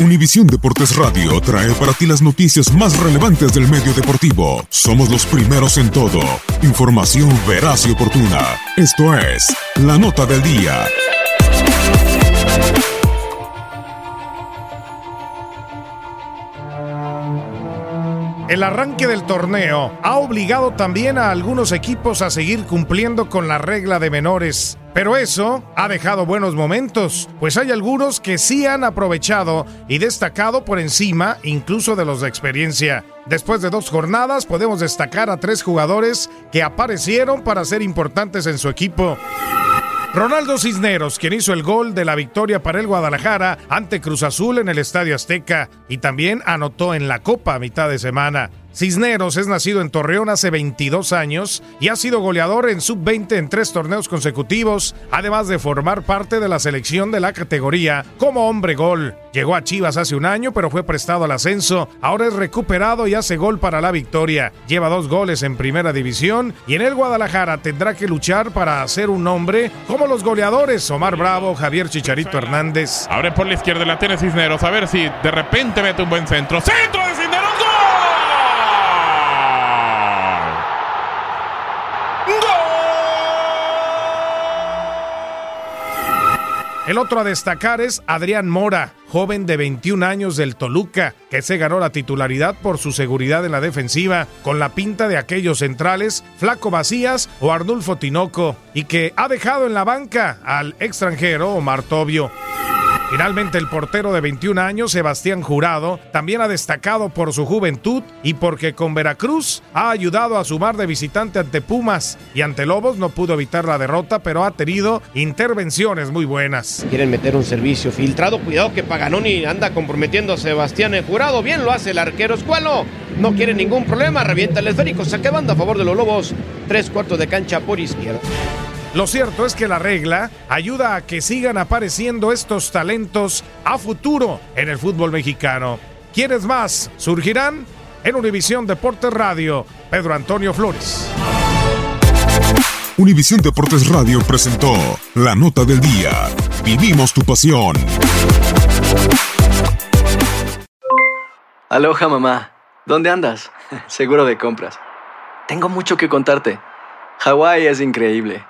Univisión Deportes Radio trae para ti las noticias más relevantes del medio deportivo. Somos los primeros en todo. Información veraz y oportuna. Esto es La Nota del Día. El arranque del torneo ha obligado también a algunos equipos a seguir cumpliendo con la regla de menores. Pero eso ha dejado buenos momentos, pues hay algunos que sí han aprovechado y destacado por encima incluso de los de experiencia. Después de dos jornadas podemos destacar a tres jugadores que aparecieron para ser importantes en su equipo. Ronaldo Cisneros, quien hizo el gol de la victoria para el Guadalajara ante Cruz Azul en el Estadio Azteca y también anotó en la Copa a mitad de semana. Cisneros es nacido en Torreón hace 22 años y ha sido goleador en sub-20 en tres torneos consecutivos, además de formar parte de la selección de la categoría como hombre gol. Llegó a Chivas hace un año, pero fue prestado al ascenso. Ahora es recuperado y hace gol para la victoria. Lleva dos goles en primera división y en el Guadalajara tendrá que luchar para hacer un nombre como los goleadores Omar Bravo, Javier Chicharito Hernández. Abre por la izquierda la tiene Cisneros. A ver si de repente mete un buen centro. ¡Centro de Cisneros! El otro a destacar es Adrián Mora, joven de 21 años del Toluca, que se ganó la titularidad por su seguridad en la defensiva, con la pinta de aquellos centrales Flaco Vacías o Arnulfo Tinoco, y que ha dejado en la banca al extranjero Omar Tobio. Finalmente, el portero de 21 años, Sebastián Jurado, también ha destacado por su juventud y porque con Veracruz ha ayudado a sumar de visitante ante Pumas y ante Lobos no pudo evitar la derrota, pero ha tenido intervenciones muy buenas. Quieren meter un servicio filtrado. Cuidado que Paganoni anda comprometiendo a Sebastián en jurado. Bien lo hace el arquero Escualo. No quiere ningún problema. Revienta el esférico. Saque banda a favor de los Lobos. Tres cuartos de cancha por izquierda. Lo cierto es que la regla ayuda a que sigan apareciendo estos talentos a futuro en el fútbol mexicano. ¿Quiénes más surgirán? En Univisión Deportes Radio, Pedro Antonio Flores. Univisión Deportes Radio presentó La Nota del Día. Vivimos tu pasión. Aloha mamá, ¿dónde andas? Seguro de compras. Tengo mucho que contarte. Hawái es increíble.